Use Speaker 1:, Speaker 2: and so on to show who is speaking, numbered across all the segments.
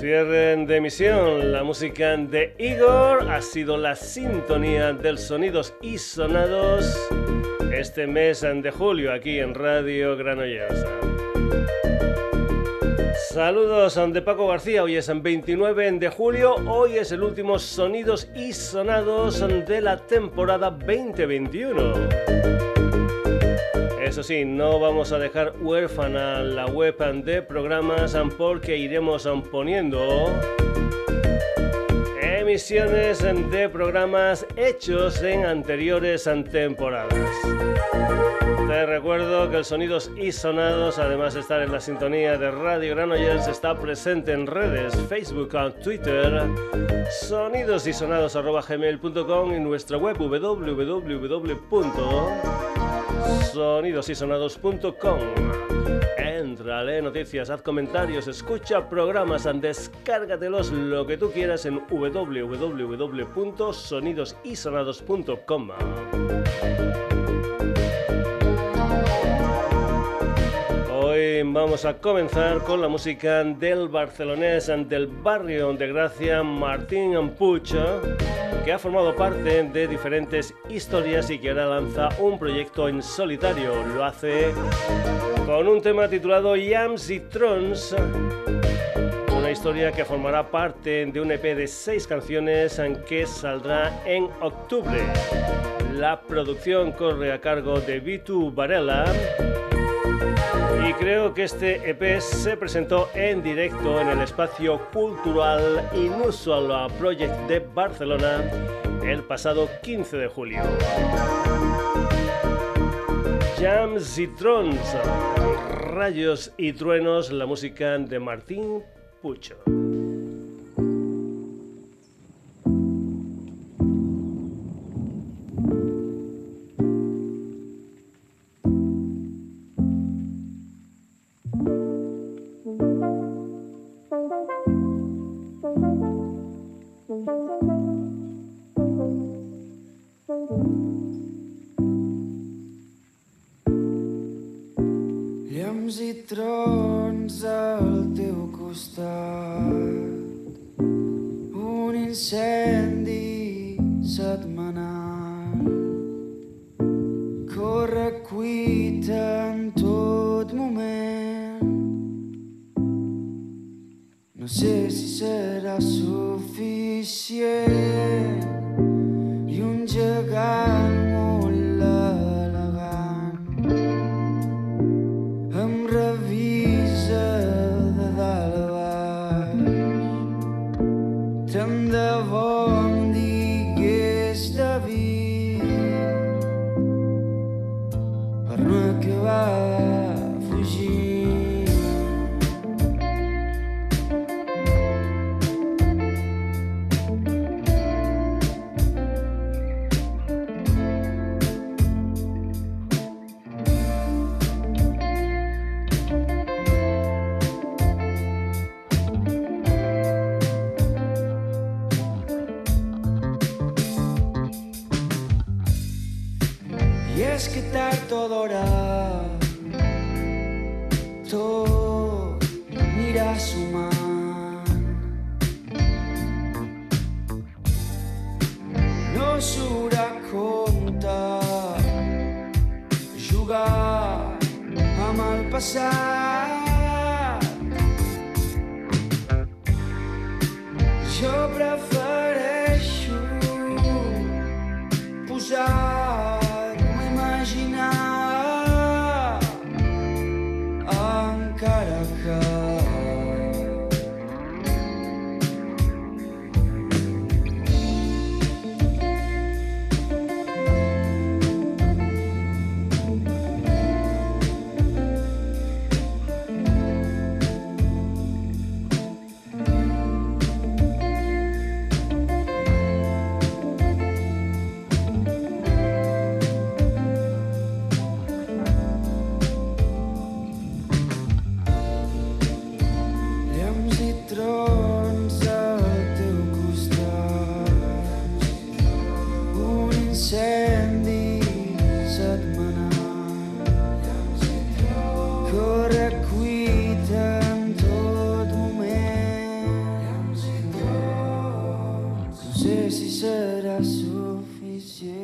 Speaker 1: Cierre de emisión, la música de Igor ha sido la sintonía del sonidos y sonados este mes de julio aquí en Radio Granollers. Saludos de Paco García, hoy es el 29 de julio, hoy es el último Sonidos y Sonados de la temporada 2021. Eso sí, no vamos a dejar huérfana la web de programas porque iremos poniendo emisiones de programas hechos en anteriores temporadas. Te recuerdo que el Sonidos y Sonados, además de estar en la sintonía de Radio Granollers, está presente en redes, Facebook, Twitter, sonidosysonados.gmail.com y nuestra web www.sonidosysonados.com. Entra, lee noticias, haz comentarios, escucha programas, descárgatelos lo que tú quieras en www.sonidosysonados.com. vamos a comenzar con la música del barcelonés del barrio de Gracia, Martín Ampucha, que ha formado parte de diferentes historias y que ahora lanza un proyecto en solitario. Lo hace con un tema titulado Yams y Trons una historia que formará parte de un EP de seis canciones que saldrá en octubre. La producción corre a cargo de Vitu Varela y creo que este EP se presentó en directo en el espacio cultural Inusual Project de Barcelona el pasado 15 de julio. Jams y Trons, rayos y truenos, la música de Martín Pucho. Llams i
Speaker 2: trons al teu costat, un incendi sé si será suficiente. sé si será suficiente.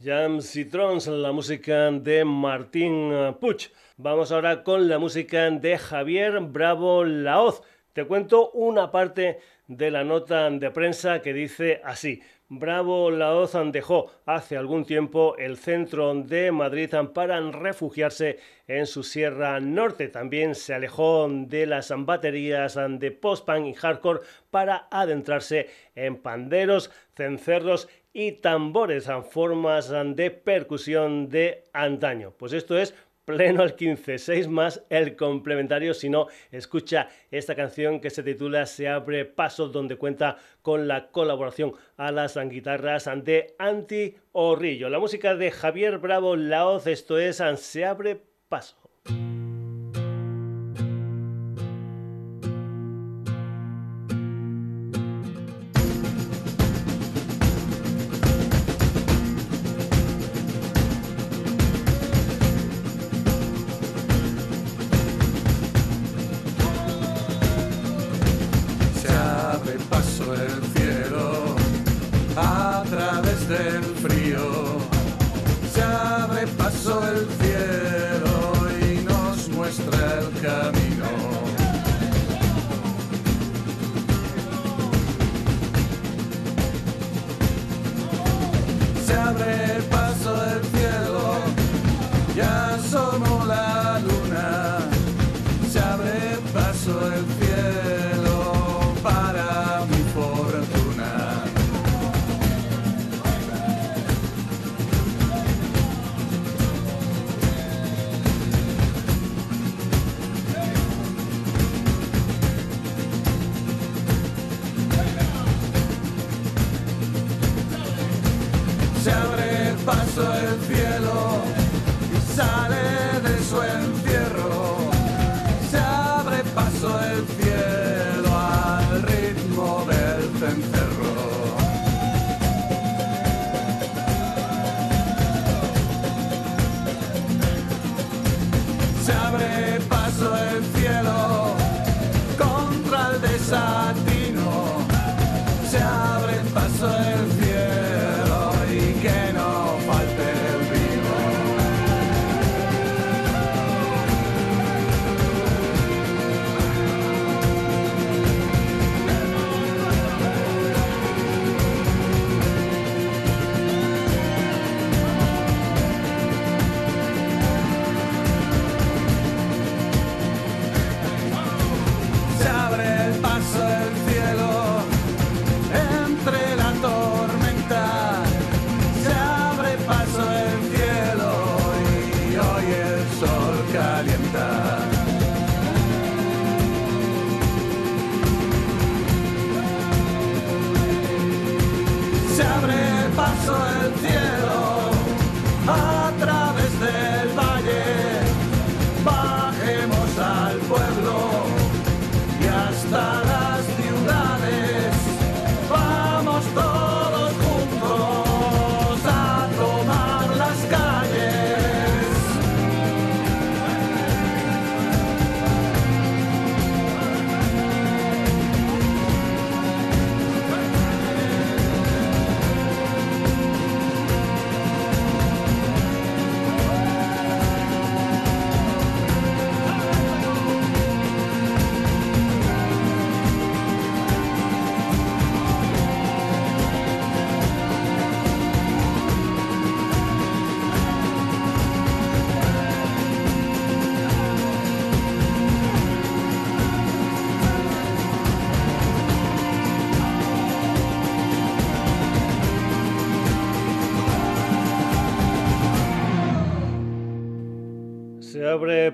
Speaker 1: Jams y Trons, la música de Martín Puch. Vamos ahora con la música de Javier Bravo Laoz. Te cuento una parte de la nota de prensa que dice así. Bravo Laoz dejó hace algún tiempo el centro de Madrid para refugiarse en su Sierra Norte. También se alejó de las baterías de post-punk y hardcore para adentrarse en panderos, cencerros y tambores, formas de percusión de antaño. Pues esto es pleno al 15, 6 más el complementario. Si no, escucha esta canción que se titula Se abre paso, donde cuenta con la colaboración a las guitarras de Anti Orrillo. La música de Javier Bravo Laoz, esto es Se abre paso.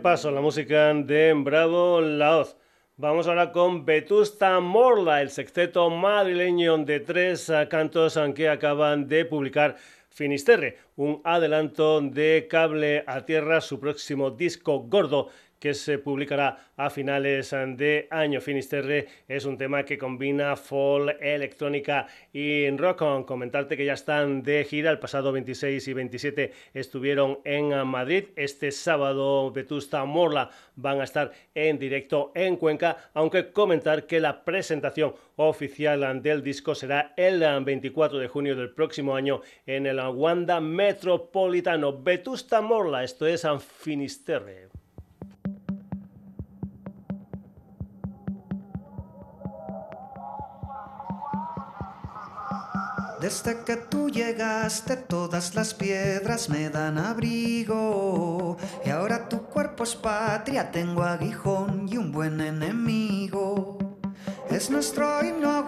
Speaker 1: Paso la música de Bravo Laoz. Vamos ahora con Vetusta Morla, el sexteto madrileño de tres cantos que acaban de publicar Finisterre, un adelanto de Cable a Tierra, su próximo disco gordo que se publicará a finales de año. Finisterre es un tema que combina folk, electrónica y rock. Comentarte que ya están de gira. El pasado 26 y 27 estuvieron en Madrid. Este sábado Vetusta Morla van a estar en directo en Cuenca, aunque comentar que la presentación oficial del disco será el 24 de junio del próximo año en el Wanda Metropolitano. Vetusta Morla, esto es Finisterre.
Speaker 3: Desde que tú llegaste todas las piedras me dan abrigo y ahora tu cuerpo es patria, tengo aguijón y un buen enemigo. Es nuestro himno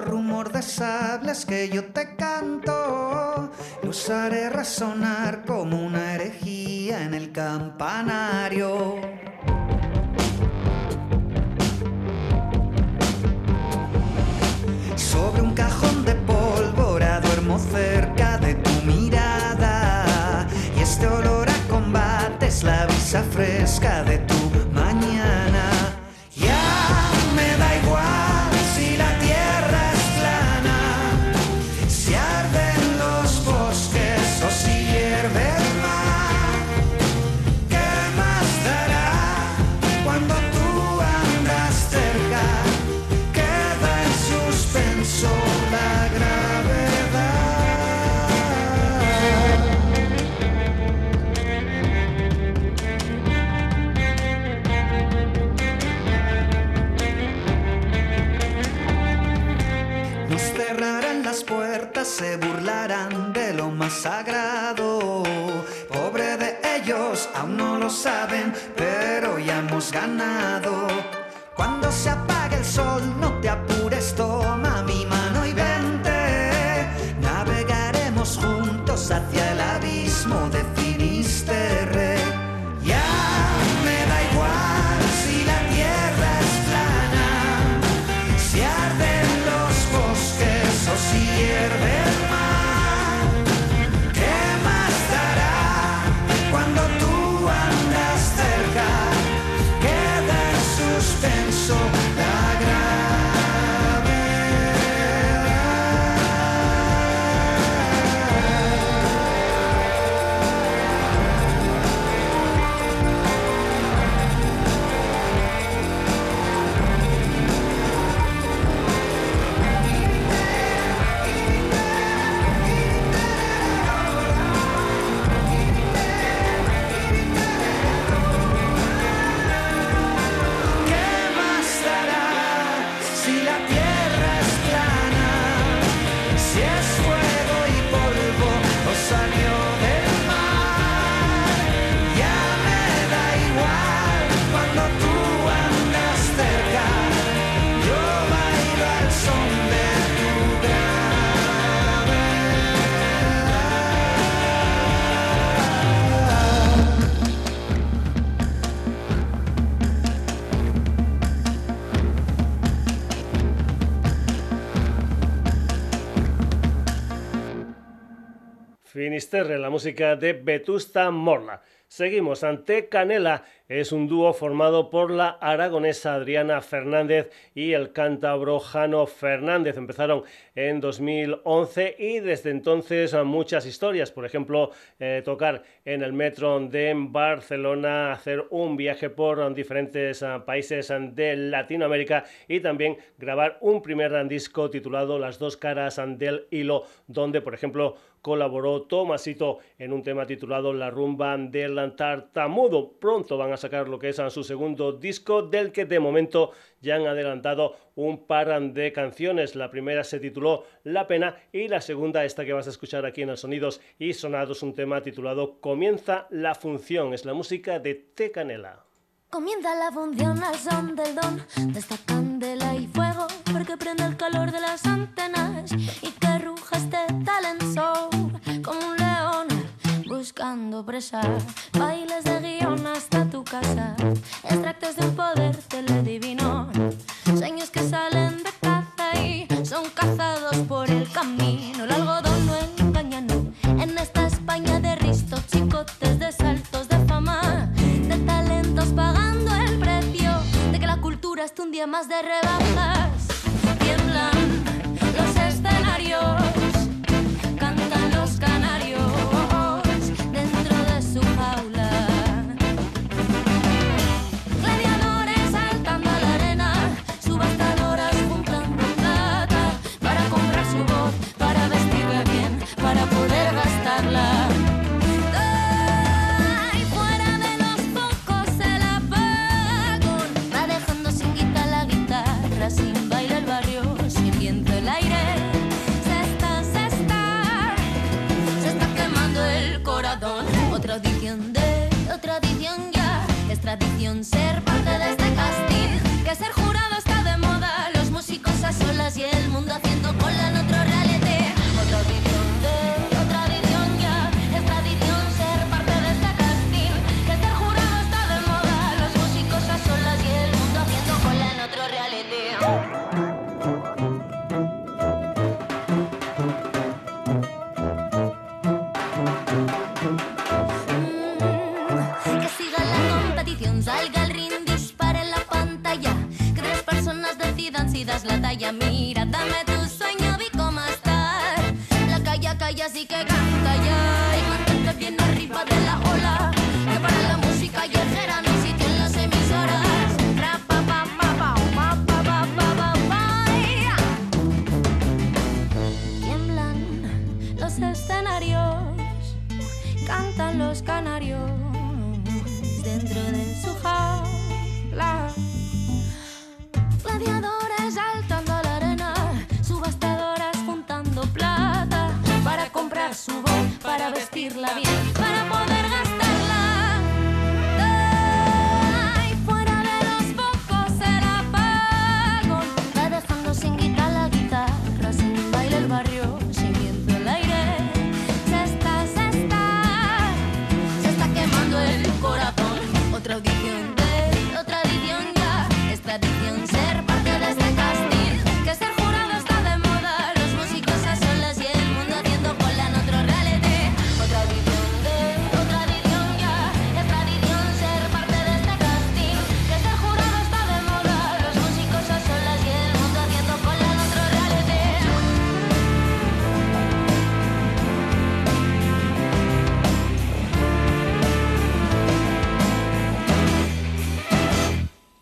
Speaker 3: rumor de sables que yo te canto. Lo haré resonar como una herejía en el campanario. Sobre un cerca de tu mirada. Y este olor a combate es la brisa fresca de tu saben, pero ya hemos ganado. Cuando se apague el sol, no te apures, toma
Speaker 1: música de Vetusta Morla. Seguimos ante Canela, es un dúo formado por la aragonesa Adriana Fernández y el cántabro Jano Fernández. Empezaron en 2011 y desde entonces muchas historias, por ejemplo, eh, tocar en el metro de Barcelona, hacer un viaje por diferentes ah, países de Latinoamérica y también grabar un primer disco titulado Las dos caras del hilo, donde, por ejemplo, colaboró Tomasito en un tema titulado La rumba del tartamudo. Pronto van a sacar lo que es su segundo disco, del que de momento ya han adelantado un par de canciones. La primera se tituló La pena y la segunda, esta que vas a escuchar aquí en el Sonidos y Sonados, un tema titulado Comienza la función. Es la música de T. Canela.
Speaker 4: Comienza la función al son del don de esta candela y fuego, porque prende el calor de las antenas y que ruja este talent show buscando presa. Bailes de guion hasta tu casa. Extractos de un poder teledivino. Sueños que salen de caza y son cazados por el camino. El algodón no engaña, no. En esta España de ristos, chicotes de saltos de fama. De talentos pagando el precio de que la cultura esté un día más de rebajas.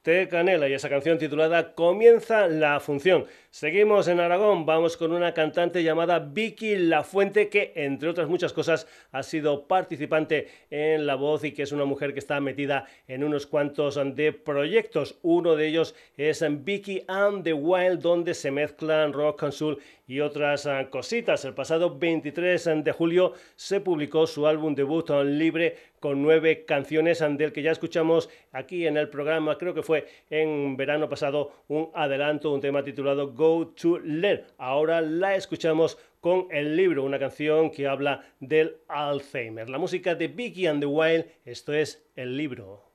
Speaker 4: De
Speaker 1: Canela y esa canción titulada Comienza la función. Seguimos en Aragón, vamos con una cantante llamada Vicky La Fuente que entre otras muchas cosas ha sido participante en La Voz y que es una mujer que está metida en unos cuantos de proyectos. Uno de ellos es Vicky and the Wild donde se mezclan rock and soul y otras ah, cositas. El pasado 23 de julio se publicó su álbum debut libre con nueve canciones del que ya escuchamos aquí en el programa, creo que fue en verano pasado un adelanto, un tema titulado Go to Learn. Ahora la escuchamos con el libro, una canción que habla del Alzheimer. La música de Vicky and the Wild, esto es el libro.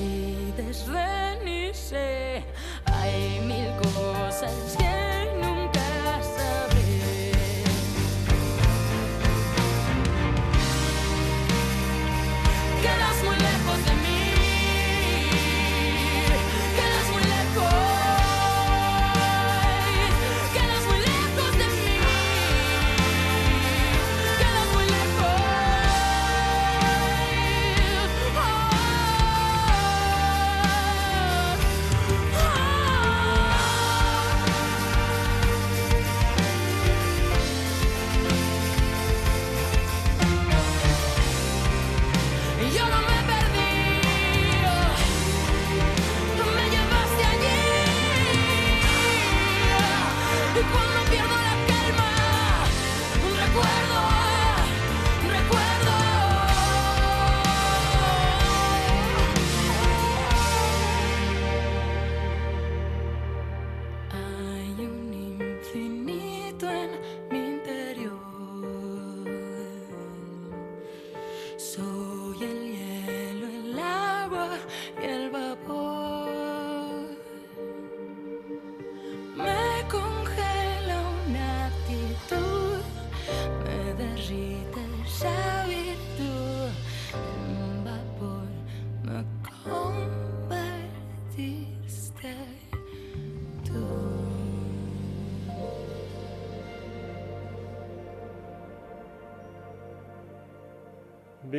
Speaker 5: si desvenirse. Hay mil cosas que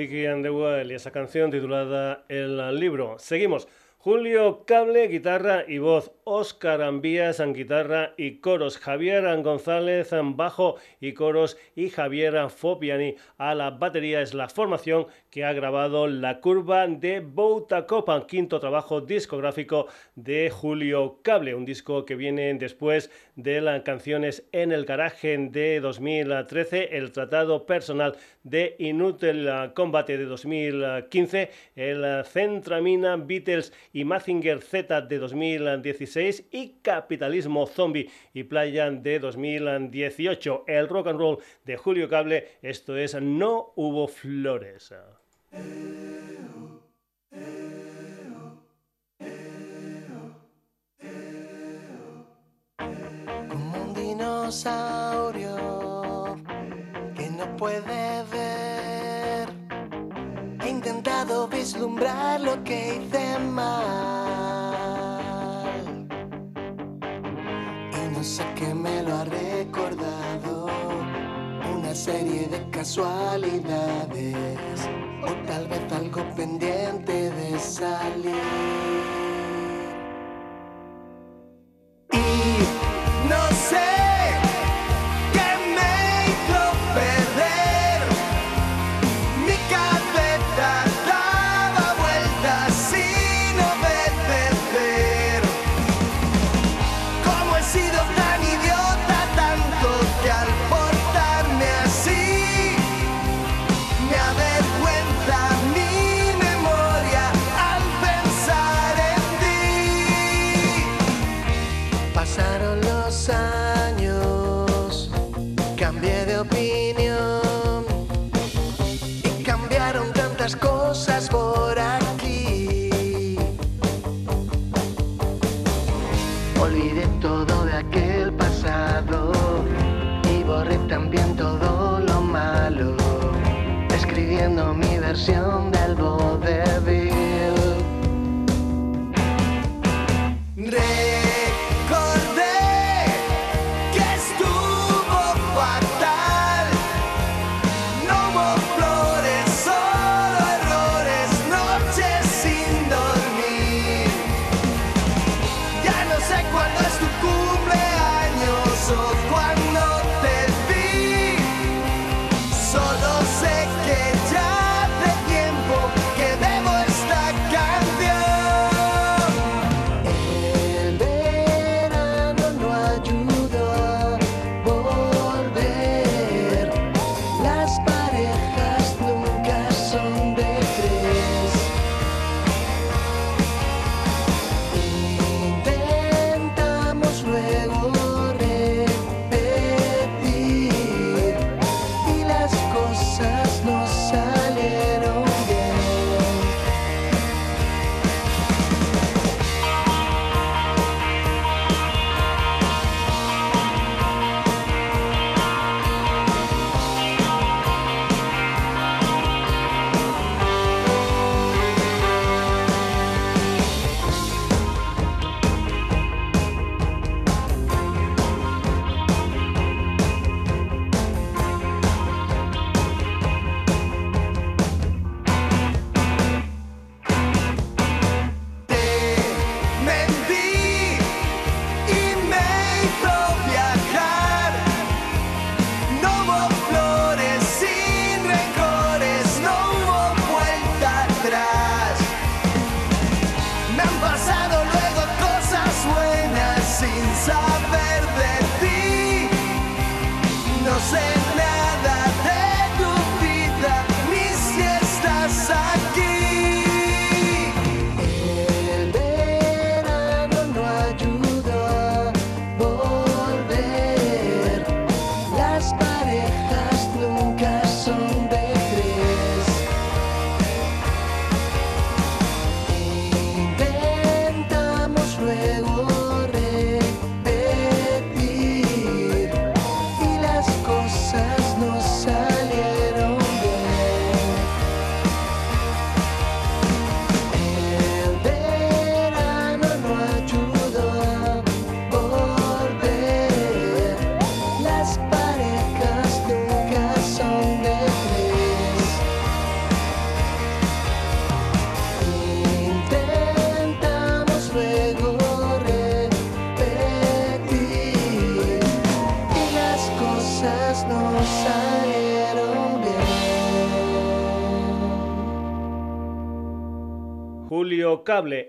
Speaker 1: Vicky and the Wild y esa canción titulada El libro. Seguimos. Julio Cable, guitarra y voz. Oscar Ambías en guitarra y coros. Javier González en bajo y coros. Y Javier Fopiani a la batería. Es la formación que ha grabado La Curva de Bouta Copa, quinto trabajo discográfico de Julio Cable. Un disco que viene después de las canciones En el Garaje de 2013, El Tratado Personal de Inútil Combate de 2015, el Centramina Beatles y Mazinger Z de 2016 y Capitalismo Zombie y Playa de 2018. El rock and roll de Julio Cable, esto es No hubo flores.
Speaker 5: Como un dinosaurio que no puede ver intentado vislumbrar lo que hice mal. Y no sé qué me lo ha recordado. Una serie de casualidades. O tal vez algo pendiente de salir.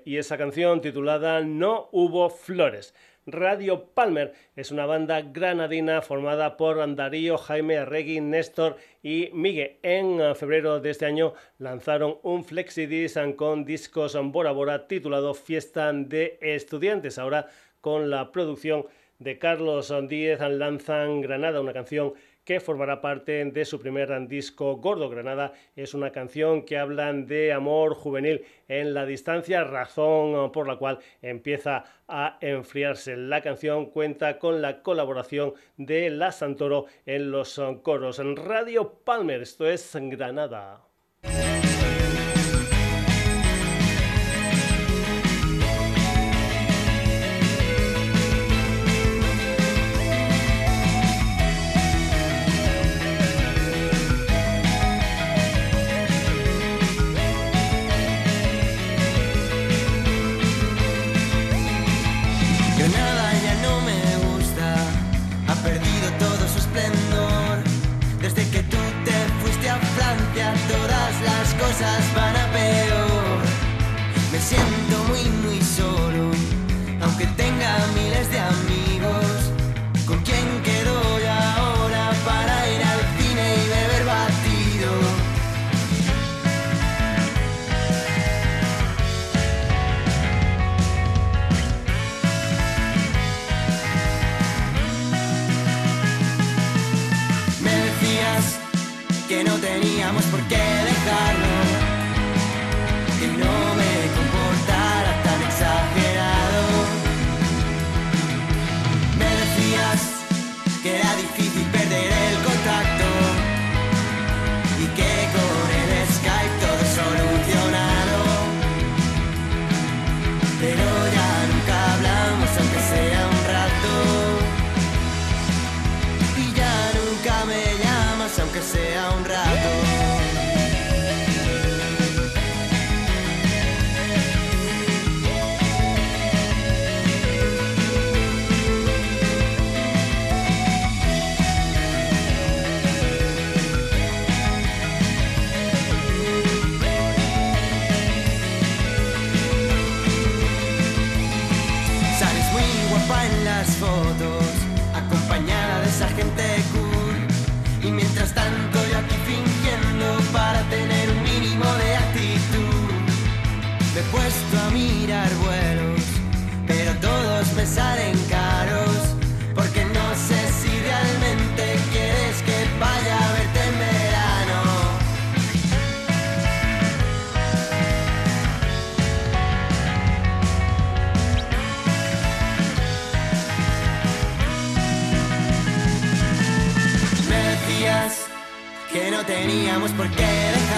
Speaker 6: Y esa canción titulada No hubo flores. Radio Palmer es una banda granadina formada por Darío, Jaime Arregui, Néstor y Miguel. En febrero de este año lanzaron un flexidisc con discos Bora Bora titulado Fiesta de Estudiantes. Ahora con la producción de Carlos Díez lanzan Granada, una canción que formará parte de su primer disco Gordo Granada. Es una canción que habla de amor juvenil en la distancia, razón por la cual empieza a enfriarse. La canción cuenta con la colaboración de La Santoro en los coros. En Radio Palmer, esto es Granada. cosas van a peor. Me siento porque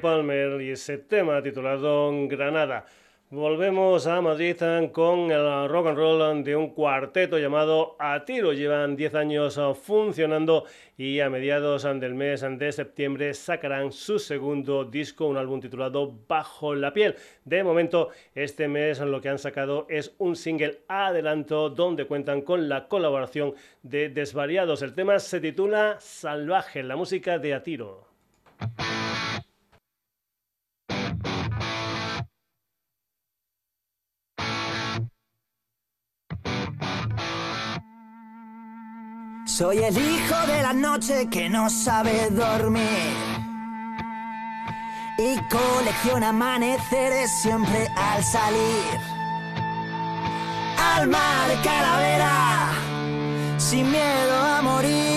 Speaker 6: Palmer y ese tema titulado Granada. Volvemos a Madrid con el rock and roll de un cuarteto llamado A Tiro. Llevan 10 años funcionando y a mediados del mes de septiembre sacarán su segundo disco, un álbum titulado Bajo la piel. De momento, este mes lo que han sacado es un single adelanto donde cuentan con la colaboración de Desvariados. El tema se titula Salvaje, la música de A Tiro.
Speaker 7: Soy el hijo de la noche que no sabe dormir. Y colecciona amaneceres siempre al salir. Alma de calavera, sin miedo a morir.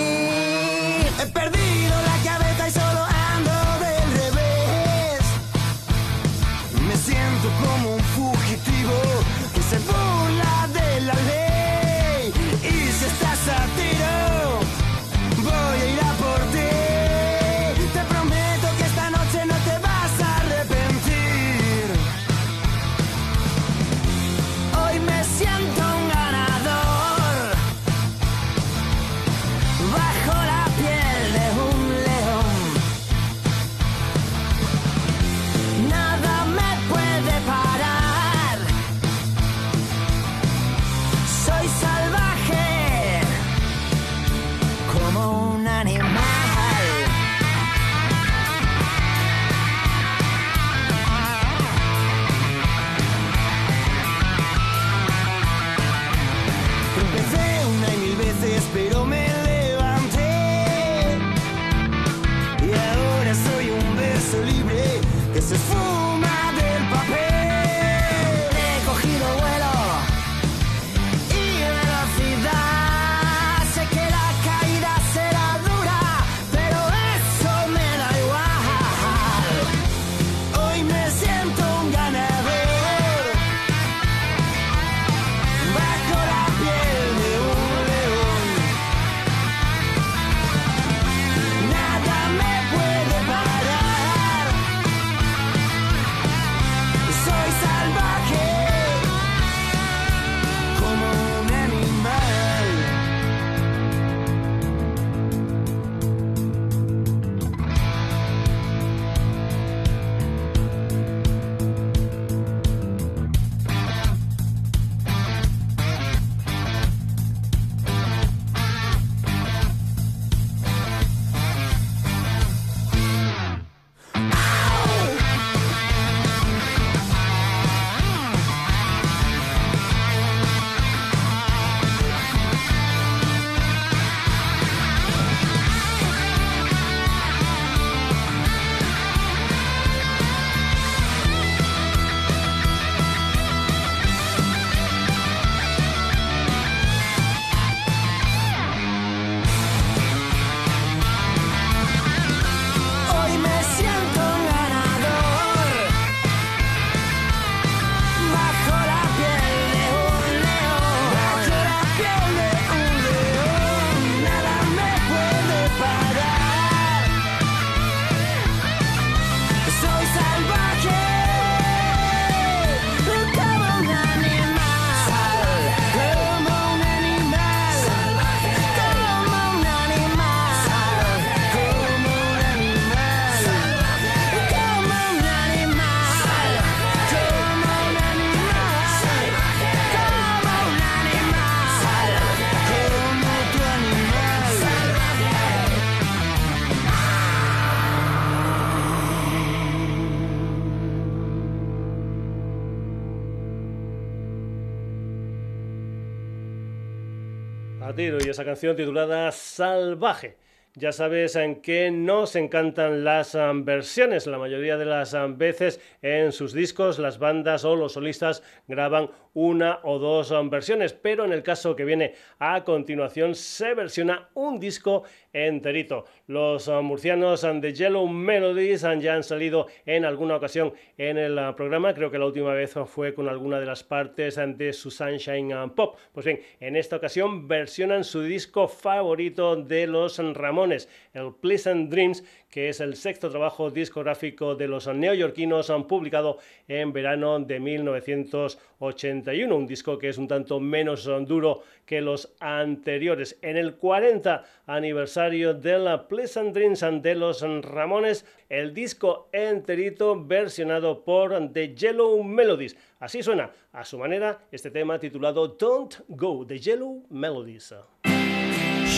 Speaker 7: Y
Speaker 1: esa canción titulada Salvaje. Ya sabes en qué nos encantan las um, versiones. La mayoría de las um, veces en sus discos las bandas o los solistas graban una o dos um, versiones, pero en el caso que viene a continuación se versiona un disco enterito. Los uh, murcianos um, de Yellow Melodies um, ya han salido en alguna ocasión en el programa. Creo que la última vez fue con alguna de las partes de su Sunshine um, Pop. Pues bien, en esta ocasión versionan su disco favorito de los Ramones, el Pleasant Dreams, que es el sexto trabajo discográfico de los neoyorquinos, han publicado en verano de 1981. Un disco que es un tanto menos duro que los anteriores. En el 40 aniversario de la Pleasant Dreams de los Ramones, el disco enterito versionado por The Yellow Melodies. Así suena a su manera este tema titulado Don't Go, The Yellow Melodies.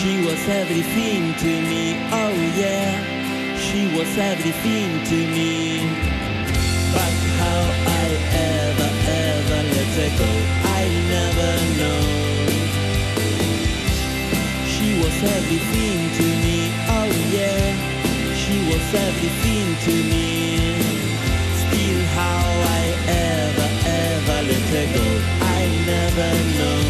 Speaker 8: She was everything to me, oh yeah. She was everything to me. But how I ever, ever let her go, I never know. She was everything to me, oh yeah. She was everything to me. Still how I ever, ever let her go, I never know.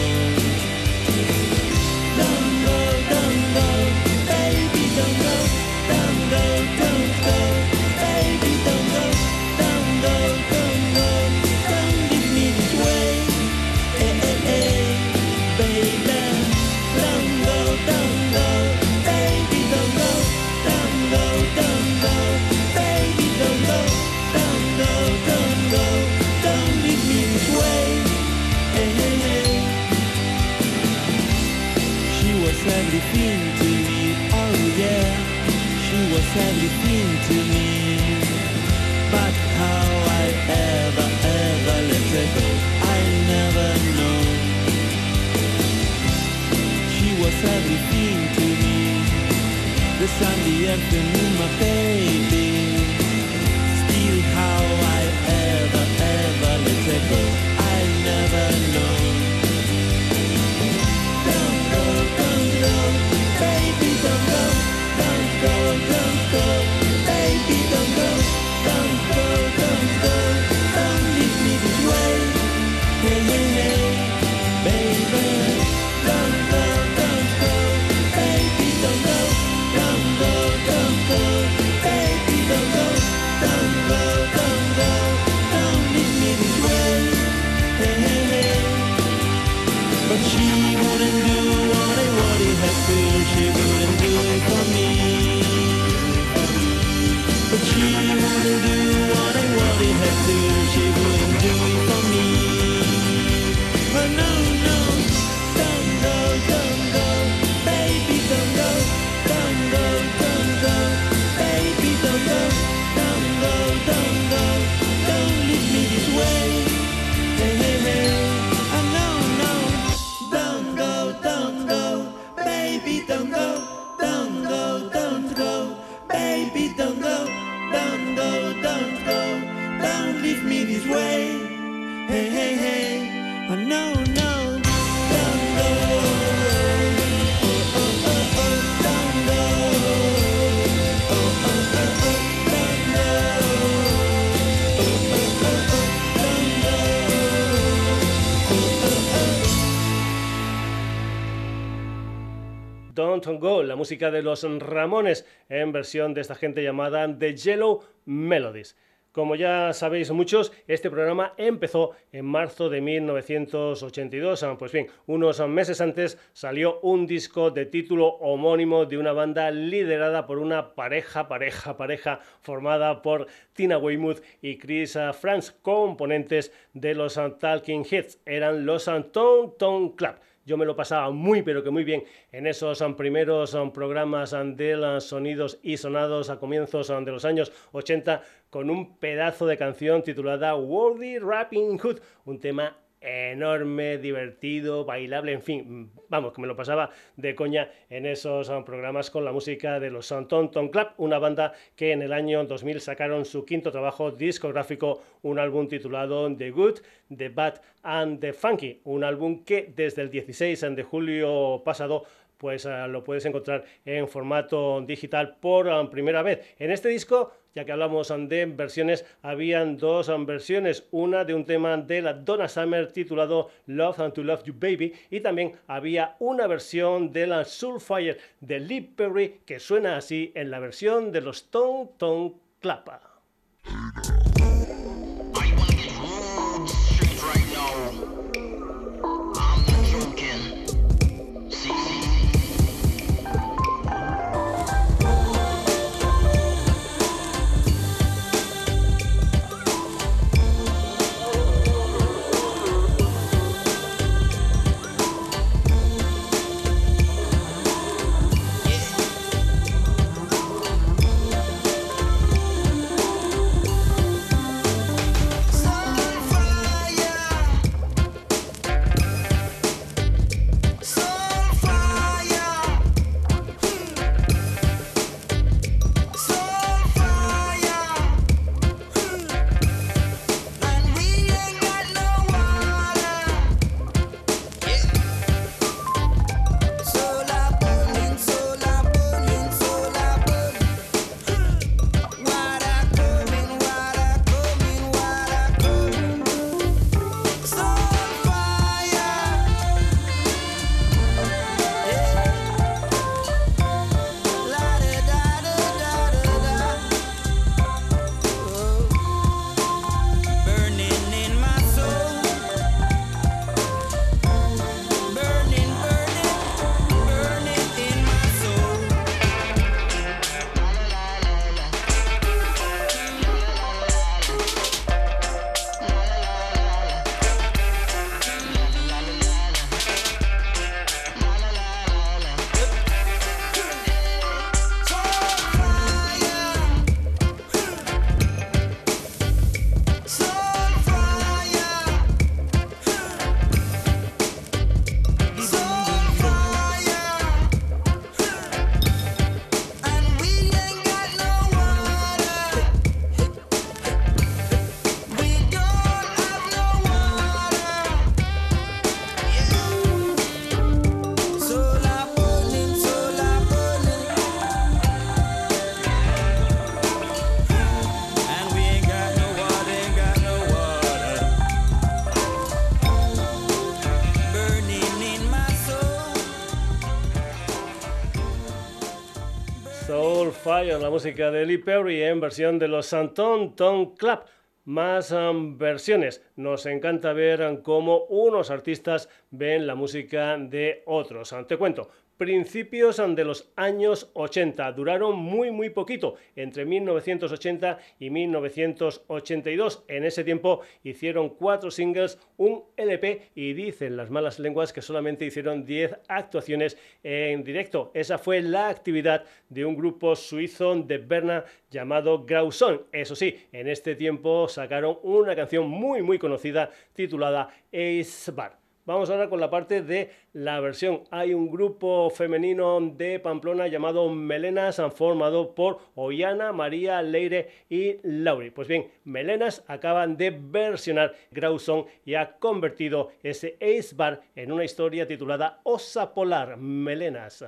Speaker 8: To me. But how I ever, ever let go, I never know. She was everything to me. The my baby. Still how I ever, ever let her go,
Speaker 1: música de los Ramones en versión de esta gente llamada The Yellow Melodies. Como ya sabéis muchos, este programa empezó en marzo de 1982. Ah, Pues bien, unos meses antes salió un disco de título homónimo de una banda liderada por una pareja, pareja, pareja formada por Tina Weymouth y Chris ah, Franz, componentes de los ah, Talking Heads. Eran los Tone Tone Club. Yo me lo pasaba muy, pero que muy bien en esos um, primeros um, programas um, de los sonidos y sonados a comienzos de los años 80 con un pedazo de canción titulada Worthy Rapping Hood, un tema enorme, divertido, bailable, en fin, vamos, que me lo pasaba de coña en esos um, programas con la música de los Ton Ton Club, una banda que en el año 2000 sacaron su quinto trabajo discográfico, un álbum titulado The Good, The Bad and The Funky, un álbum que desde el 16 de julio pasado pues eh, lo puedes encontrar en formato digital por um, primera vez. En este disco, ya que hablamos de versiones, habían dos versiones, una de un tema de la Donna Summer titulado Love and to Love You Baby y también había una versión de la Soulfire de Lee Perry que suena así en la versión de los Ton Ton Clapa. La música de Lee Perry en versión de los Santon Tom Club. Más um, versiones. Nos encanta ver um, cómo unos artistas ven la música de otros. Te cuento, principios de los años 80. Duraron muy, muy poquito, entre 1980 y 1982. En ese tiempo hicieron cuatro singles, un LP y dicen las malas lenguas que solamente hicieron 10 actuaciones en directo. Esa fue la actividad de un grupo suizo de Berna llamado Grauson. Eso sí, en este tiempo sacaron una canción muy, muy conocida titulada Ace Bar. Vamos ahora con la parte de la versión. Hay un grupo femenino de Pamplona llamado Melenas, formado por Ollana, María, Leire y Lauri. Pues bien, Melenas acaban de versionar Grauson y ha convertido ese Ace Bar en una historia titulada Osa Polar Melenas.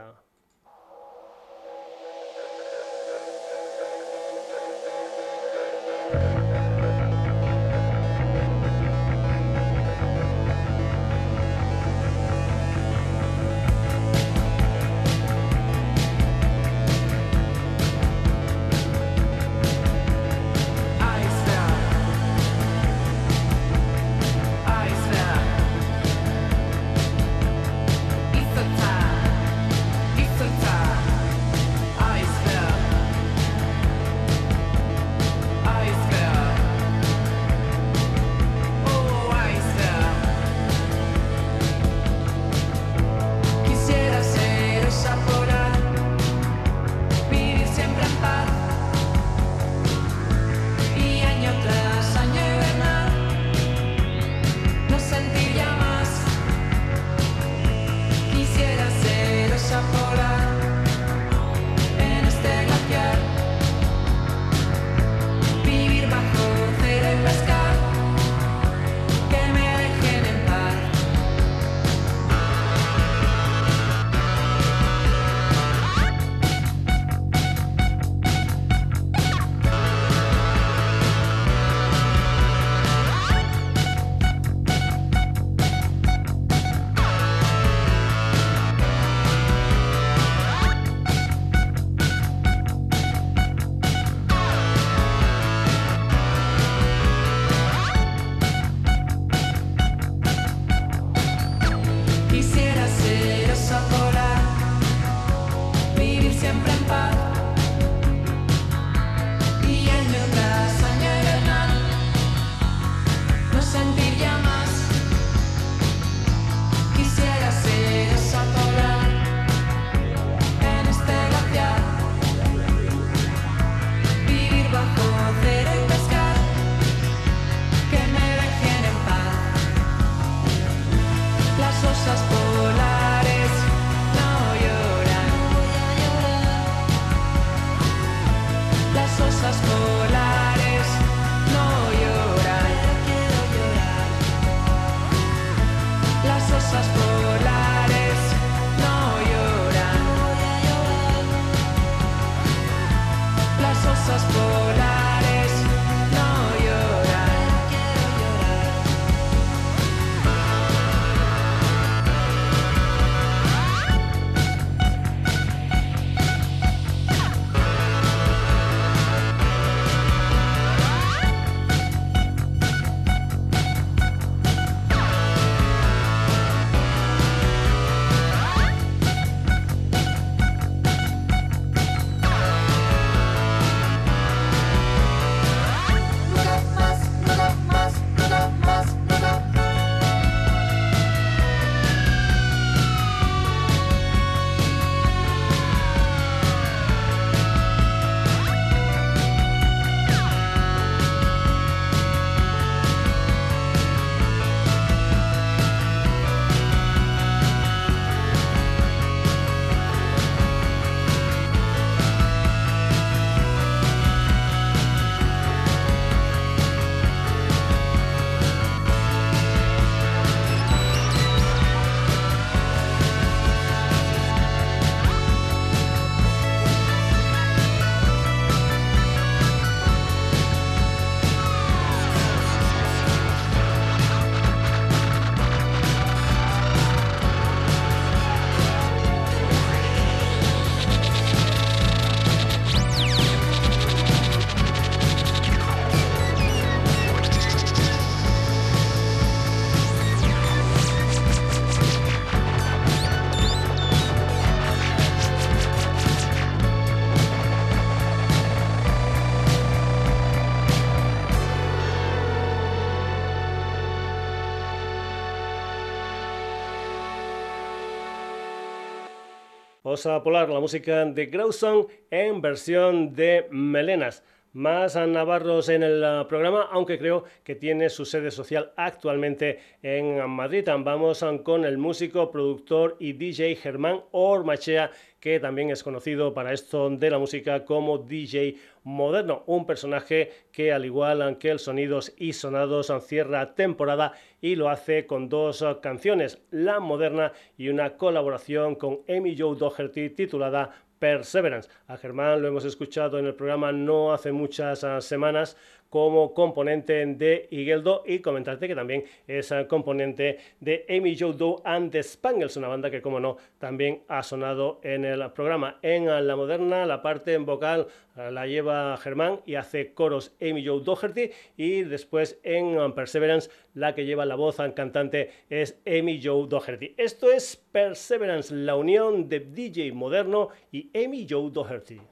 Speaker 1: Osa Polar, la música de Grauson en versión de Melenas más navarros en el ah, programa, aunque creo que tiene su sede social actualmente en Madrid. Vamos con el músico, productor y DJ Germán Ormachea, que también es conocido para esto de la música como DJ moderno, un personaje que al igual que el Sonidos y Sonados cierra temporada y lo hace con dos canciones, La Moderna y una colaboración con Amy Joe Doherty titulada Perseverance. A Germán lo hemos escuchado en el programa no hace muchas ah, semanas como componente de Igeldo y comentarte que también es ah, componente de Amy Joe Doe and the Spangles, una banda que como no también ha sonado en el programa. En ah, la moderna la parte vocal la lleva Germán y hace coros Amy Joe Doherty y después en Perseverance la que lleva la voz cantante es Amy Joe Doherty. Esto es Perseverance, la unión de DJ moderno y Amy Joe Doherty.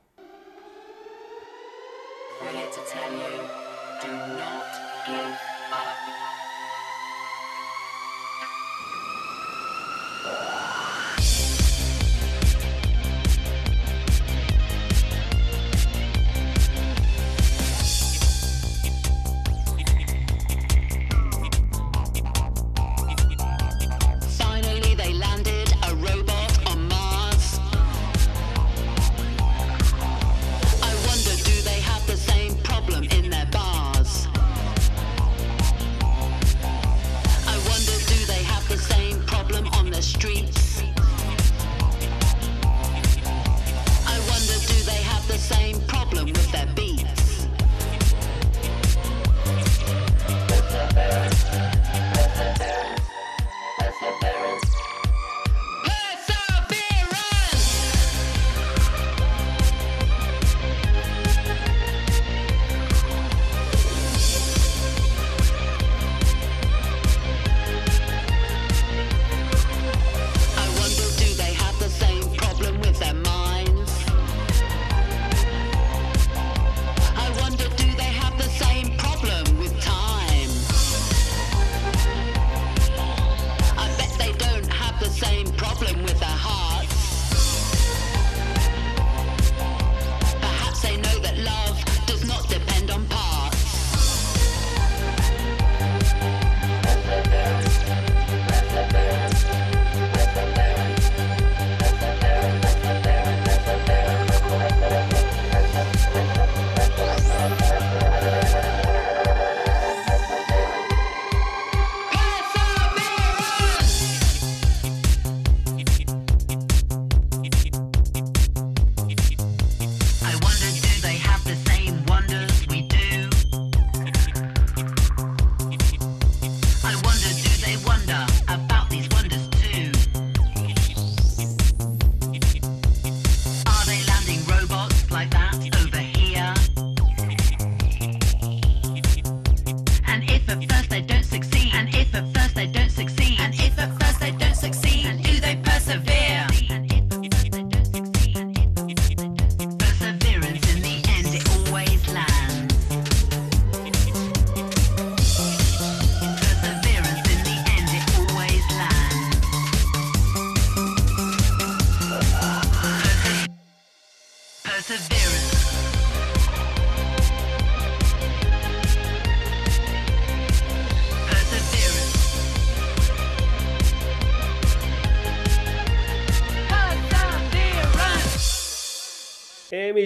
Speaker 1: not give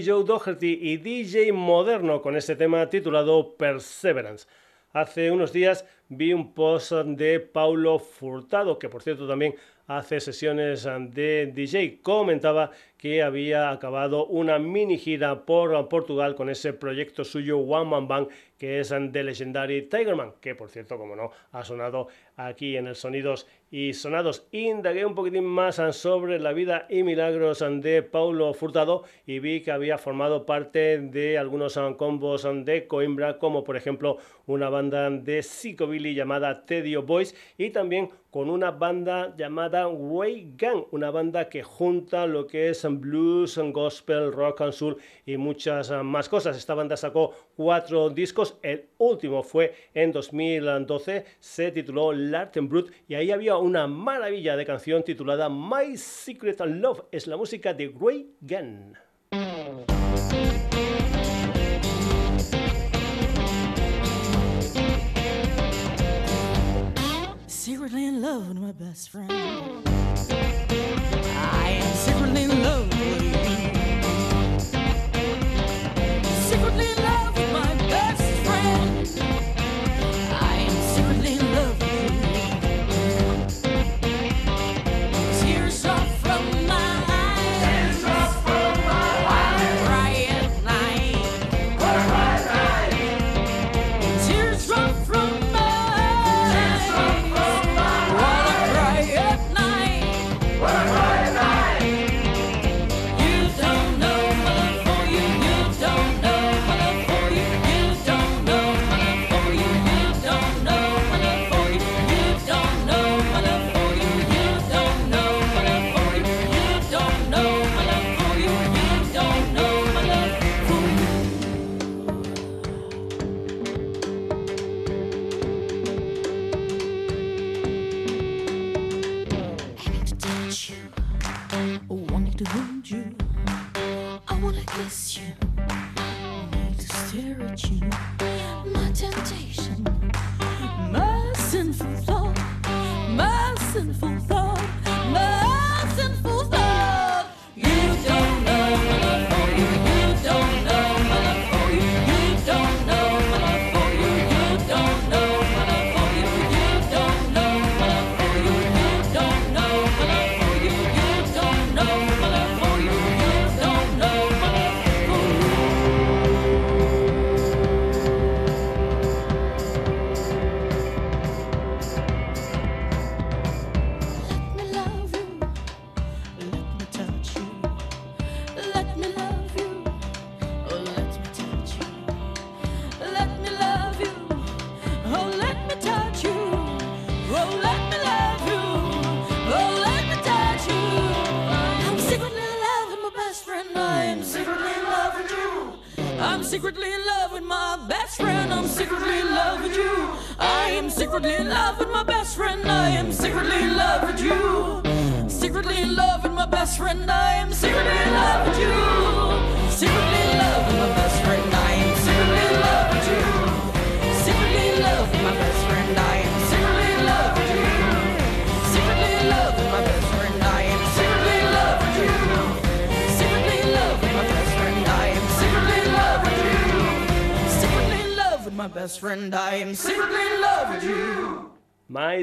Speaker 1: Joe Doherty y DJ Moderno con este tema titulado Perseverance. Hace unos días vi un post de Paulo Furtado, que por cierto también hace sesiones de DJ. Comentaba que había acabado una mini gira por Portugal con ese proyecto suyo One Man Band que es The Legendary Tigerman, que por cierto, como no, ha sonado aquí en el Sonidos y Sonados. Indagué un poquitín más sobre la vida y milagros de Paulo Furtado y vi que había formado parte de algunos combos de Coimbra, como por ejemplo una banda de llamada Tedio Boys y también con una banda llamada Way Gang, una banda que junta lo que es blues, gospel, rock and soul y muchas más cosas. Esta banda sacó cuatro discos, el último fue en 2012, se tituló Lartenbrut y ahí había una maravilla de canción titulada My Secret Love, es la música de Grey Gun.
Speaker 9: Secretly in love with my best friend.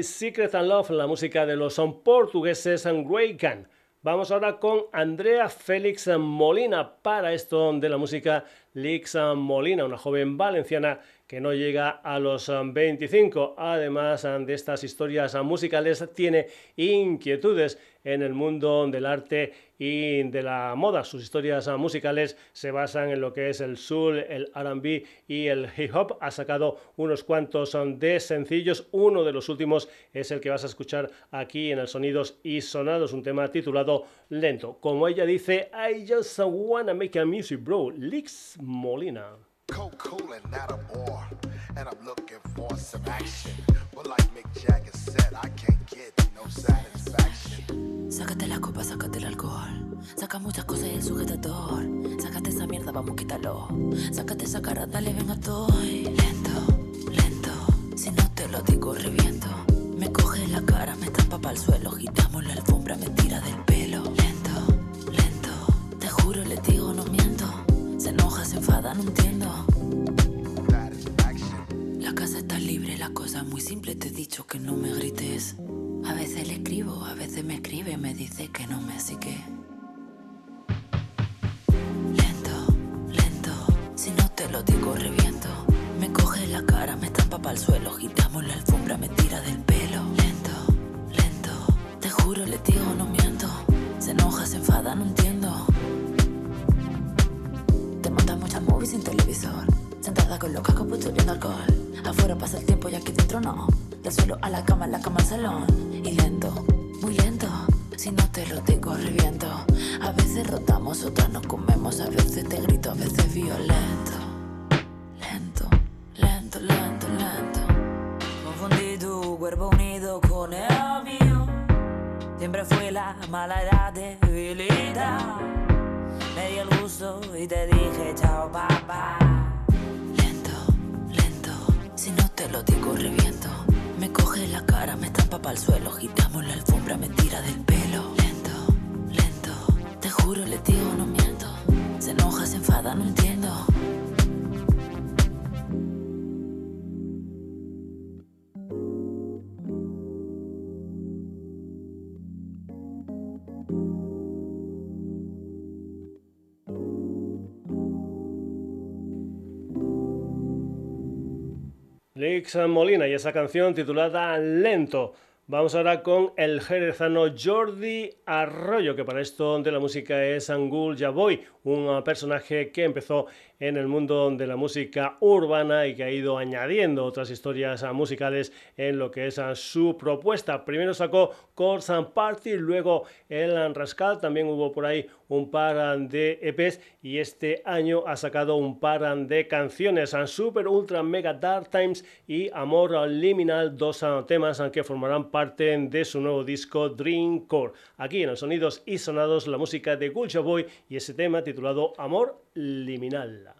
Speaker 1: Secret and Love, la música de los son portugueses en Can. Vamos ahora con Andrea Félix Molina para esto de la música Lix Molina, una joven valenciana que no llega a los 25. Además de estas historias musicales, tiene inquietudes en el mundo del arte y de la moda. Sus historias musicales se basan en lo que es el soul, el RB y el hip hop. Ha sacado unos cuantos de sencillos. Uno de los últimos es el que vas a escuchar aquí en el Sonidos y Sonados, un tema titulado Lento. Como ella dice, I just wanna make a music, bro. Lix Molina.
Speaker 10: Cool and I'm looking for some action. But like Mick Jagger said, I can't get no satisfaction.
Speaker 9: Sácate la copa, sácate el alcohol. Saca muchas cosas y el sujetador. Sácate esa mierda, vamos, quítalo. Sácate esa cara, dale, venga, estoy. Lento, lento. Si no te lo digo, reviento. Me coge la cara, me trampa para el suelo. Gitamos la alfombra, me tira del pelo. Lento, lento. Te juro, le digo, no miento. Se enoja, se enfada, no entiendo. La cosa muy simple, te he dicho que no me grites. A veces le escribo, a veces me escribe me dice que no me así que. Lento, lento, si no te lo digo reviento. Me coge la cara, me trampa para el suelo, gitamos la alfombra, me tira del pelo. Lento, lento, te juro, le digo, no miento. Se enoja, se enfada, no entiendo. Te montas muchas movies sin televisor. Sentada con los cascos oliendo alcohol. Afuera pasa el tiempo y aquí dentro no. Del suelo a la cama, la cama al salón. Y lento, muy lento.
Speaker 11: Si no te lo digo, reviento. A veces rotamos, otras nos comemos. A veces te grito, a veces violento. Lento, lento, lento, lento. Confundí tu cuerpo unido con el mío. Siempre fui la mala edad debilidad. Me di el gusto y te dije chao, papá. Te lo digo, reviento. Me coge la cara, me estampa pa'l suelo. Gitamos la alfombra, me tira del pelo. Lento, lento. Te juro, le digo, no miento. Se enoja, se enfada, no entiendo.
Speaker 6: Lix Molina y esa canción titulada Lento. Vamos ahora con el jerezano Jordi Arroyo, que para esto de la música es Angul Yaboy, un personaje que empezó en el mundo de la música urbana y que ha ido añadiendo otras historias uh, musicales en lo que es uh, su propuesta. Primero sacó Course and Party, luego El Rascal, también hubo por ahí un par de EPs y este año ha sacado un par de canciones, Super Ultra Mega Dark Times y Amor Liminal, dos temas que formarán parte de su nuevo disco Dreamcore. Aquí en los sonidos y sonados la música de Gulcha Boy y ese tema titulado Amor Liminal.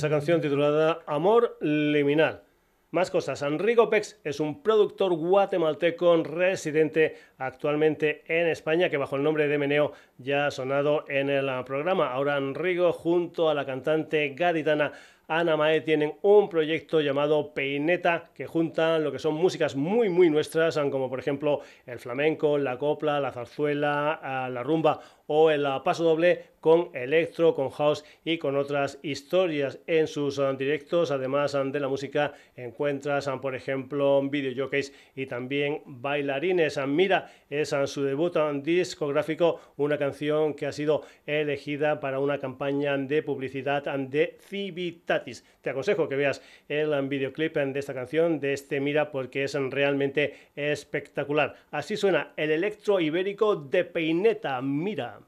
Speaker 1: Esa
Speaker 6: canción titulada Amor Liminal.
Speaker 1: Más cosas. Enrico Pex es un productor guatemalteco residente actualmente en España que bajo el nombre de Meneo ya ha sonado en el programa. Ahora Enrico junto a la cantante gaditana Ana Mae tienen un proyecto llamado Peineta que junta lo que son músicas muy muy nuestras, como por ejemplo el flamenco, la copla, la zarzuela, la rumba o el paso doble con electro, con house y con otras historias en sus uh, directos. Además um, de la música encuentras, um, por ejemplo, videojockeys y también bailarines. Mira, es su debut discográfico, una canción que ha sido elegida para una campaña de publicidad de Civitatis. Te aconsejo que veas el videoclip de esta canción, de este Mira, porque es realmente espectacular. Así suena el electro ibérico de Peineta. Mira.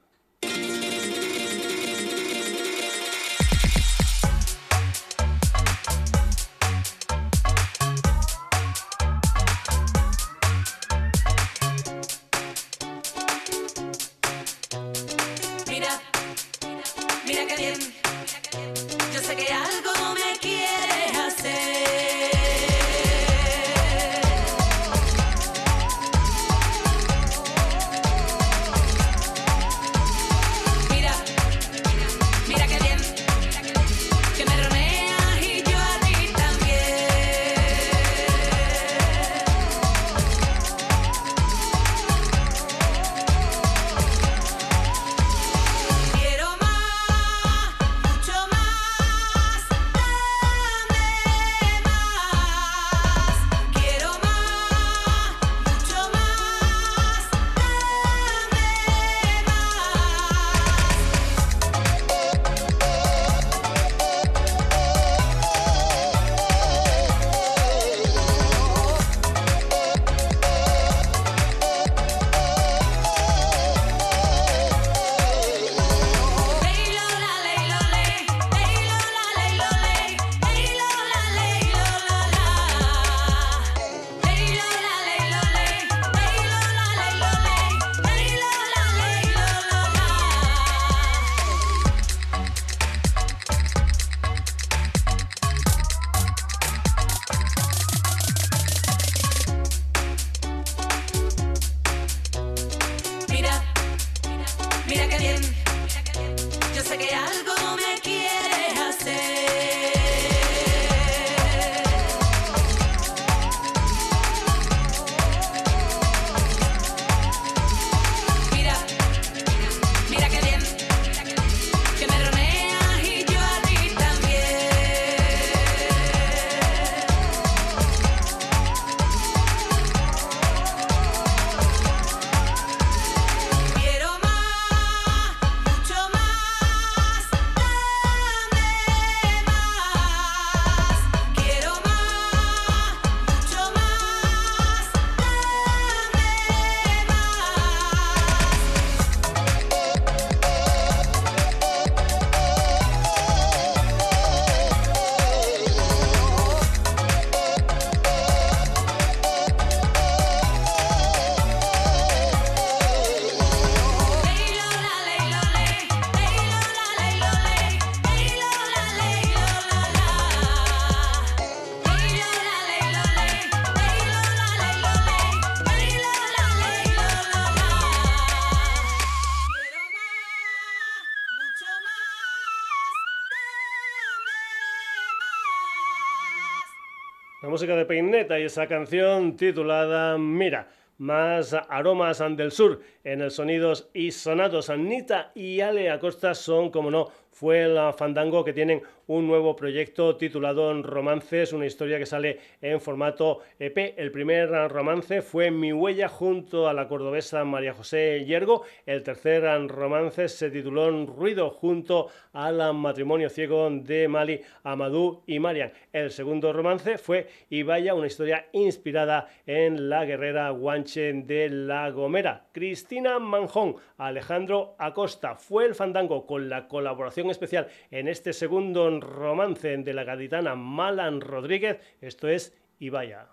Speaker 1: Y esa canción titulada Mira más aromas del sur en el Sonidos y Sonados. Anita y Ale Acosta son, como no, fue el fandango que tienen un nuevo proyecto titulado Romances, una historia que sale en formato EP. El primer romance fue Mi huella junto a la cordobesa María José Yergo. El tercer romance se tituló Ruido junto al matrimonio ciego de Mali, Amadou y Marian. El segundo romance fue Ibaya, una historia inspirada en la guerrera guanche de La Gomera. Cristina Manjón, Alejandro Acosta fue el fandango con la colaboración especial en este segundo romance de la gaditana Malan Rodríguez. Esto es Ibaya.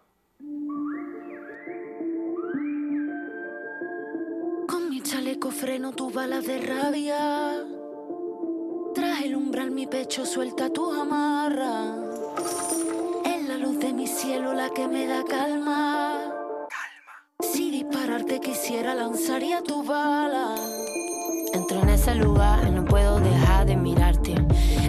Speaker 4: Con mi chaleco freno tu balas de rabia. Tras el umbral mi pecho suelta tu amarra. En la luz de mi cielo
Speaker 12: que me da. Calma. Quisiera, lanzaría tu bala. Entro en ese lugar y no puedo dejar de mirarte.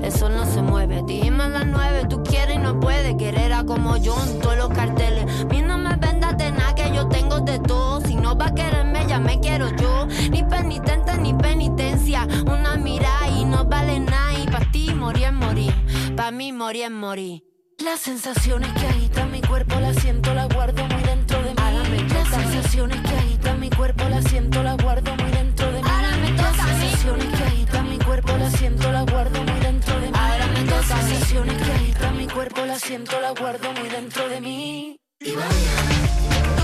Speaker 12: El sol no se mueve, dime a las nueve, tú quieres y no puedes. Querer a como yo en todos los carteles. Mi no me vendas de nada que yo tengo de todo. Si no va a quererme, ya me quiero yo. Ni penitente ni penitencia. Una mirada y no vale nada. Y para ti morir es morir. Para mí morir es morir. Las sensaciones que agitan mi cuerpo las siento, las guardo muy dentro de mí. Las sensaciones que agitan mi cuerpo las siento, las guardo muy dentro de mí. Las sensaciones que agitan mi cuerpo las siento, las guardo muy dentro de mí. Las sensaciones que agitan mi cuerpo las siento, las guardo muy dentro de mí. Y.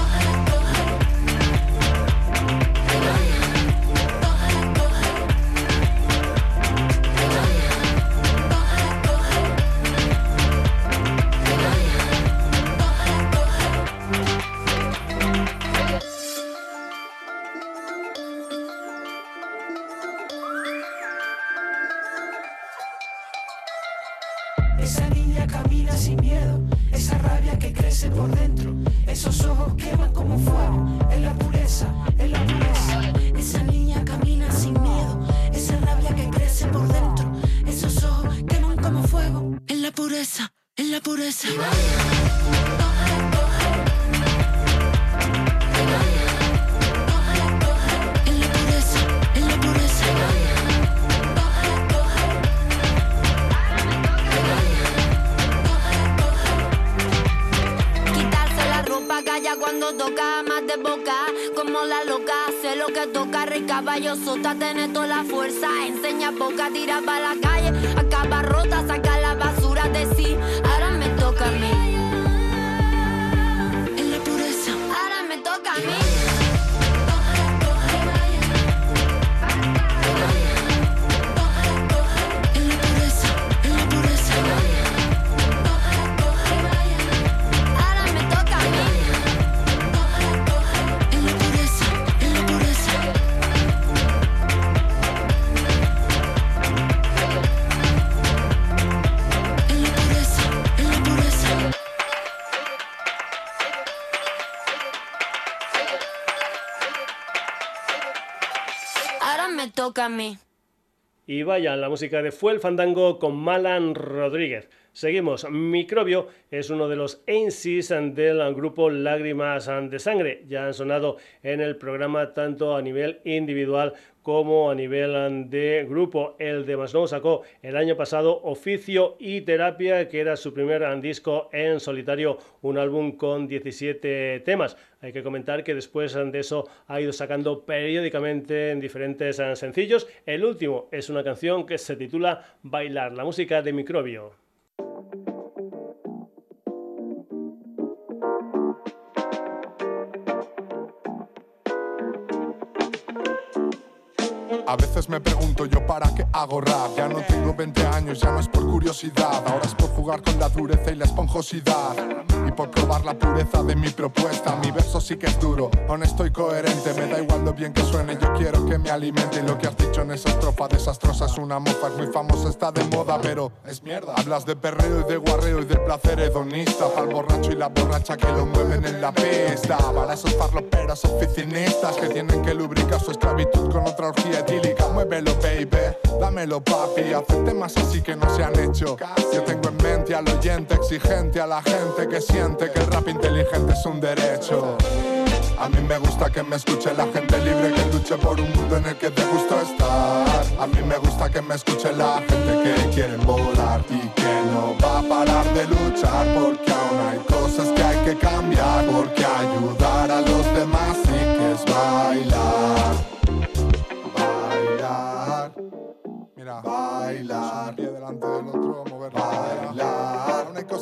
Speaker 11: la pureza, en la pureza.
Speaker 12: En la pureza, en cuando toca más de boca. Como la loca hace lo que toca Rey caballo sota, tiene toda la fuerza. Enseña boca, tira para la calle Acaba rota, saca la basura de sí
Speaker 1: Y vaya, la música de Fue el Fandango con Malan Rodríguez. Seguimos. Microbio es uno de los ANSYs del grupo Lágrimas de Sangre. Ya han sonado en el programa tanto a nivel individual como a nivel de grupo. El de Masnou sacó el año pasado Oficio y Terapia, que era su primer disco en solitario, un álbum con 17 temas. Hay que comentar que después de eso ha ido sacando periódicamente en diferentes sencillos. El último es una canción que se titula Bailar, la música de Microbio.
Speaker 13: A veces me pregunto yo para qué hago rap. Ya no tengo 20 años, ya no es por curiosidad. Ahora es por jugar con la dureza y la esponjosidad. Por probar la pureza de mi propuesta. Mi verso sí que es duro, honesto y coherente. Me da igual lo bien que suene, yo quiero que me alimente. Lo que has dicho en esa estrofa desastrosa es una mofa. Es muy famosa, está de moda, pero es mierda. Hablas de perreo y de guarreo y del placer hedonista. Para el borracho y la borracha que lo mueven en la pista. Para esos farloperos oficinistas que tienen que lubricar su esclavitud con otra orgía etílica. Muévelo, baby, dámelo, papi. Hace temas así que no se han hecho. Yo tengo en mente al oyente exigente, a la gente que siente que el rap inteligente es un derecho. A mí me gusta que me escuche la gente libre que luche por un mundo en el que te gusta estar. A mí me gusta que me escuche la gente que quiere volar y que no va a parar de luchar porque aún hay cosas que hay que cambiar. Porque ayudar a los demás sí que es bailar. Bailar. Mira, bailar. Un pie delante del otro, mover bailar.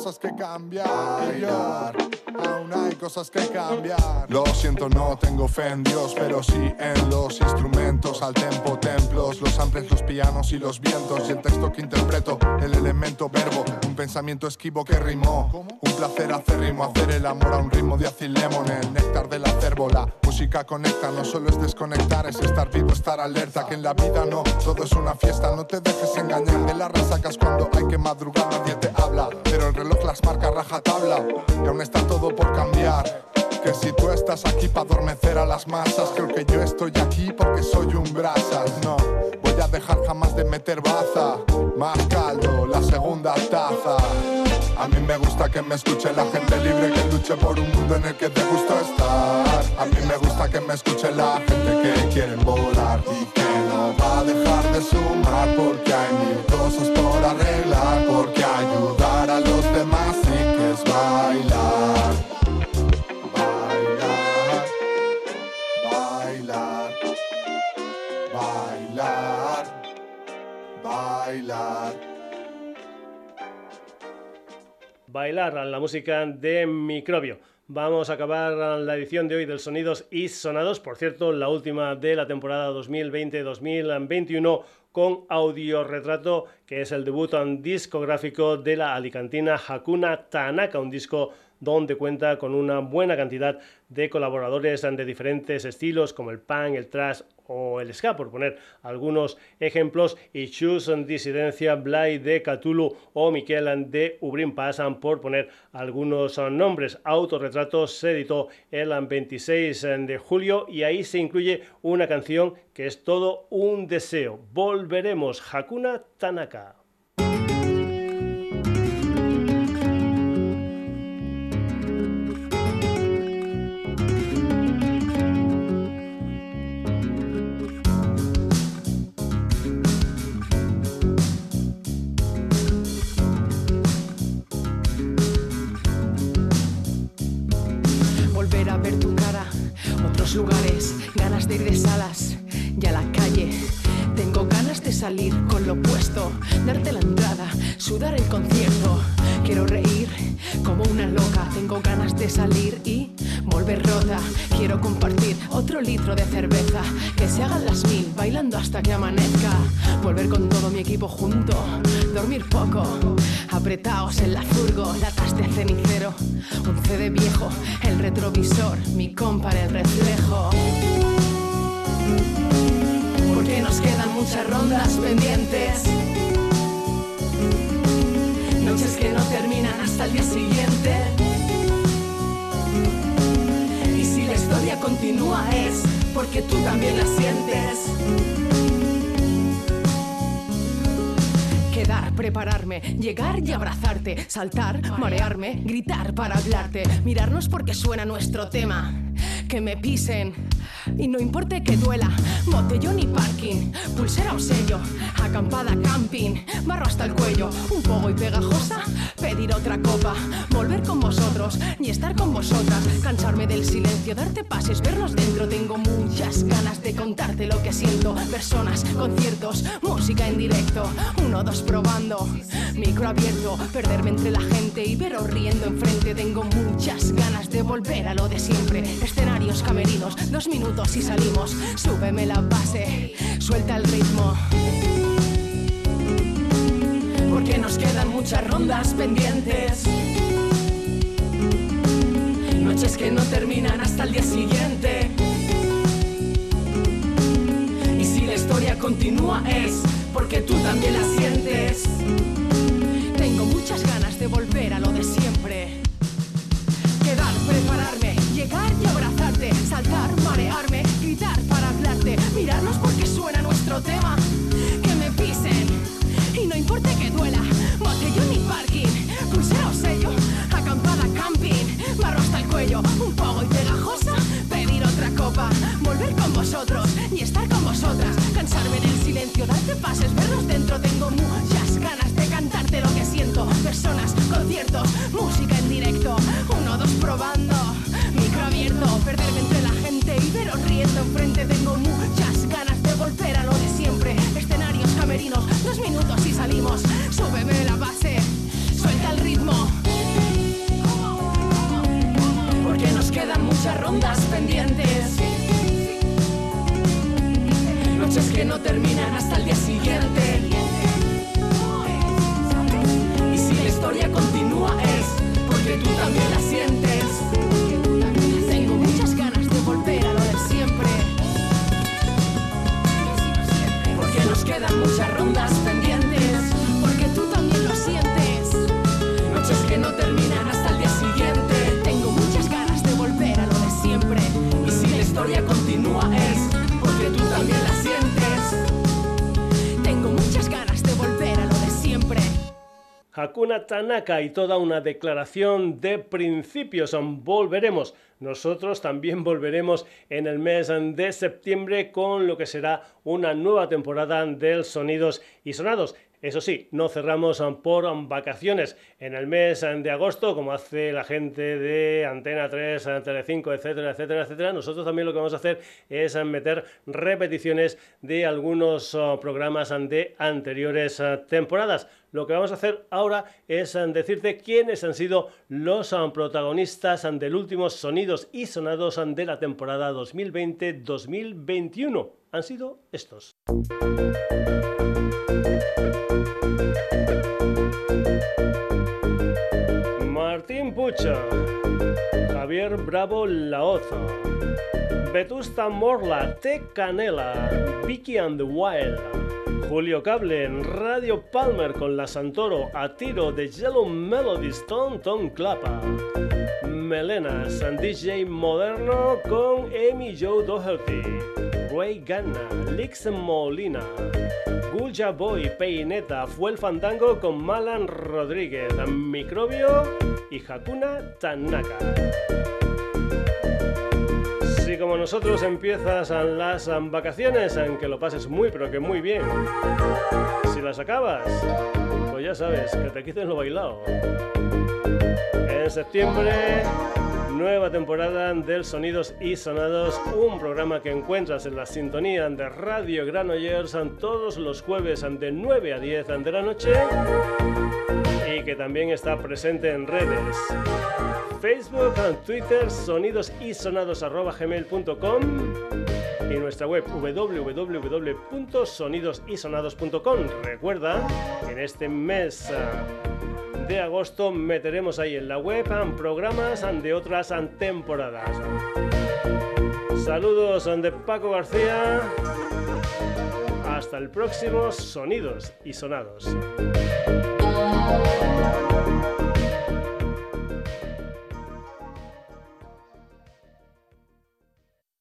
Speaker 13: Cosas que cambiar. Aún hay cosas que cambiar. Lo siento, no tengo fe en Dios, pero sí en los instrumentos, al tempo, templos, los samples, los pianos y los vientos. Y el texto que interpreto, el elemento verbo, un pensamiento esquivo que rimó. Un placer acérrimo, hacer el amor a un ritmo de lemon, el néctar de la cérvola. Música conecta, no solo es desconectar, es estar vivo, estar alerta. Que en la vida no, todo es una fiesta, no te dejes engañar. De las resacas cuando hay que madrugar, nadie te habla. Pero el reloj, la las marcas rajatabla y aún está todo por cambiar. Que si tú estás aquí para adormecer a las masas, creo que yo estoy aquí porque soy un brasas. No, voy a dejar jamás de meter baza. Más caldo, la segunda taza. A mí me gusta que me escuche la gente libre que luche por un mundo en el que te gusta estar. A mí me gusta que me escuche la gente que quiere volar y que va a dejar de sumar porque hay mil cosas por arreglar, porque ayudar a los demás sí que es bailar. Bailar, bailar, bailar, bailar.
Speaker 1: Bailar a la música de Microbio. Vamos a acabar la edición de hoy del Sonidos y Sonados, por cierto, la última de la temporada 2020-2021 con audiorretrato, que es el debut discográfico de la alicantina Hakuna Tanaka, un disco donde cuenta con una buena cantidad de colaboradores de diferentes estilos como el punk, el thrash o el ska, por poner algunos ejemplos, y Chus Disidencia, Blay de Cthulhu o Miquel de Ubrin Pasan, por poner algunos nombres. Autorretratos se editó el 26 de julio y ahí se incluye una canción que es todo un deseo. Volveremos, Hakuna Tanaka.
Speaker 14: Y a la calle. Tengo ganas de salir con lo puesto, darte la entrada, sudar el concierto. Quiero reír como una loca, tengo ganas de salir y volver rota. Quiero compartir otro litro de cerveza, que se hagan las mil, bailando hasta que amanezca. Volver con todo mi equipo junto, dormir poco, apretaos en la furgo, latas de cenicero, un CD viejo, el retrovisor, mi compa el reflejo. Porque nos quedan muchas rondas pendientes. Noches que no terminan hasta el día siguiente. Y si la historia continúa es porque tú también la sientes. Quedar, prepararme, llegar y abrazarte, saltar, marearme, gritar para hablarte, mirarnos porque suena nuestro tema. Que me pisen y no importe que duela, botellón y parking, pulsera o sello, acampada camping, barro hasta el cuello, un poco y pegajosa, pedir otra copa, volver con vosotros y estar con vosotras, cansarme del silencio, darte pases, vernos dentro, tengo muchas ganas de contarte lo que siento, personas, conciertos, música en directo, uno, dos probando, micro abierto, perderme entre la gente y veros riendo enfrente, tengo muchas ganas de volver a lo de siempre, escenarios, camerinos, dos minutos y salimos, súbeme la base, suelta el ritmo. Porque nos quedan muchas rondas pendientes. Noches que no terminan hasta el día siguiente. Y si la historia continúa es porque tú también la sientes. Tengo muchas ganas de volver a lo de siempre. Quedar, prepararme, llegar y abrazarte, saltar, marearme, gritar para hablarte, mirarnos porque suena nuestro tema. Que me pisen y no importa que duela, botellón y parking, pulsera sello, acampada camping, barro hasta el cuello, un poco y pegajosa, pedir otra copa, volver con vosotros y estar con vosotras, cansarme en el silencio, darte pases, vernos dentro, tengo muchas ganas de cantarte lo que siento, personas, conciertos, música en directo, uno, dos probando, perderme entre la gente y veros riendo enfrente, tengo muchas ganas de volver a lo de siempre, escenarios, camerinos, dos minutos y salimos, súbeme la base, suelta el ritmo. Porque nos quedan muchas rondas pendientes. Noches que no terminan hasta el día siguiente. Y si la historia continúa es porque tú también la sientes. Quedan muchas rondas pendientes. Porque tú también lo sientes. Noches que no terminan hasta el día siguiente. Tengo muchas ganas de volver a lo de siempre. Y si la historia continúa es porque tú también la sientes. Tengo muchas ganas de volver a lo de siempre.
Speaker 1: Hakuna Tanaka y toda una declaración de principios. Volveremos. Nosotros también volveremos en el mes de septiembre con lo que será una nueva temporada del Sonidos y Sonados. Eso sí, no cerramos por vacaciones en el mes de agosto, como hace la gente de Antena 3, Telecinco, etcétera, etcétera, etcétera. Nosotros también lo que vamos a hacer es meter repeticiones de algunos oh, programas de anteriores eh, temporadas. Lo que vamos a hacer ahora es eh, decirte quiénes han sido los eh, protagonistas del último Sonidos y Sonados de la temporada 2020-2021. Han sido estos. Martín Pucha, Javier Bravo Laozo, Vetusta Morla, Te Canela, Vicky and the Wild, Julio Cable en Radio Palmer con la Santoro a tiro de Yellow Melodies, Tom Tom Clapa, Melenas, DJ Moderno con Amy Joe Doherty, Ray Ganna, Lix Molina, Gulja Boy, Peineta, fue el fandango con Malan Rodríguez, Microbio y Hakuna Tanaka. Si como nosotros empiezas las vacaciones, aunque lo pases muy pero que muy bien, si las acabas, pues ya sabes, que te quiten lo bailado. En septiembre nueva temporada del Sonidos y Sonados, un programa que encuentras en la sintonía de Radio Granollers todos los jueves de 9 a 10 de la noche y que también está presente en redes. Facebook, Twitter, sonidos y y nuestra web www.sonidosysonados.com. Recuerda que en este mes de agosto meteremos ahí en la web programas de otras temporadas. Saludos de Paco García. Hasta el próximo Sonidos y Sonados.